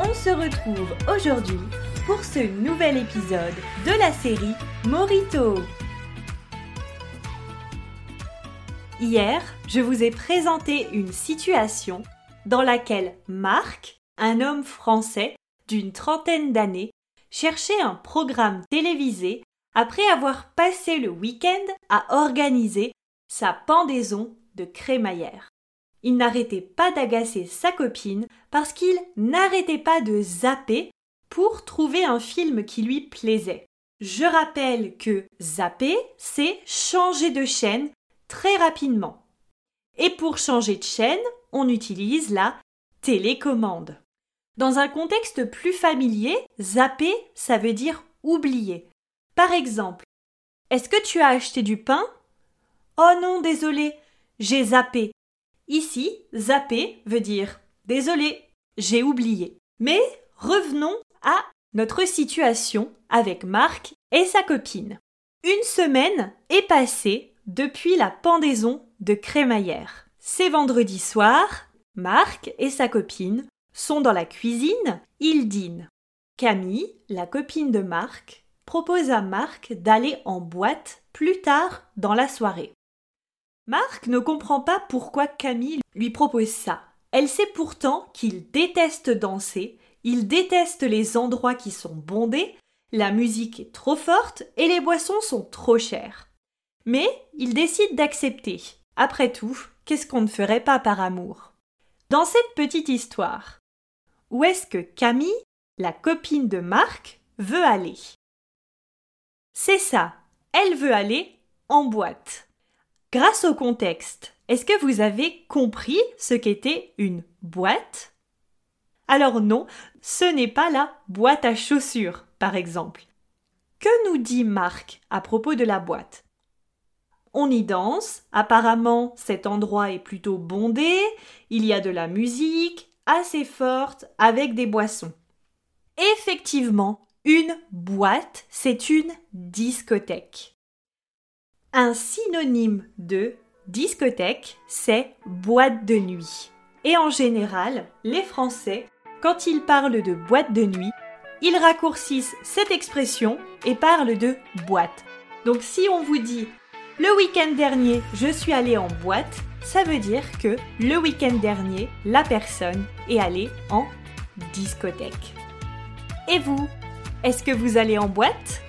On se retrouve aujourd'hui pour ce nouvel épisode de la série Morito. Hier, je vous ai présenté une situation dans laquelle Marc, un homme français d'une trentaine d'années, cherchait un programme télévisé après avoir passé le week-end à organiser sa pendaison de crémaillère. Il n'arrêtait pas d'agacer sa copine parce qu'il n'arrêtait pas de zapper pour trouver un film qui lui plaisait. Je rappelle que zapper, c'est changer de chaîne très rapidement. Et pour changer de chaîne, on utilise la télécommande. Dans un contexte plus familier, zapper, ça veut dire oublier. Par exemple, est-ce que tu as acheté du pain? Oh non, désolé, j'ai zappé. Ici, zapper veut dire désolé, j'ai oublié. Mais revenons à notre situation avec Marc et sa copine. Une semaine est passée depuis la pendaison de crémaillère. C'est vendredi soir, Marc et sa copine sont dans la cuisine, ils dînent. Camille, la copine de Marc, propose à Marc d'aller en boîte plus tard dans la soirée. Marc ne comprend pas pourquoi Camille lui propose ça. Elle sait pourtant qu'il déteste danser il déteste les endroits qui sont bondés, la musique est trop forte et les boissons sont trop chères. Mais il décide d'accepter. Après tout, qu'est-ce qu'on ne ferait pas par amour? Dans cette petite histoire, où est-ce que Camille, la copine de Marc, veut aller? C'est ça, elle veut aller en boîte. Grâce au contexte, est-ce que vous avez compris ce qu'était une boîte? Alors non, ce n'est pas la boîte à chaussures, par exemple. Que nous dit Marc à propos de la boîte? On y danse, apparemment cet endroit est plutôt bondé, il y a de la musique assez forte avec des boissons. Effectivement, une boîte, c'est une discothèque. Un synonyme de discothèque, c'est boîte de nuit. Et en général, les Français quand ils parlent de boîte de nuit, ils raccourcissent cette expression et parlent de boîte. Donc si on vous dit le week-end dernier je suis allé en boîte, ça veut dire que le week-end dernier la personne est allée en discothèque. Et vous, est-ce que vous allez en boîte?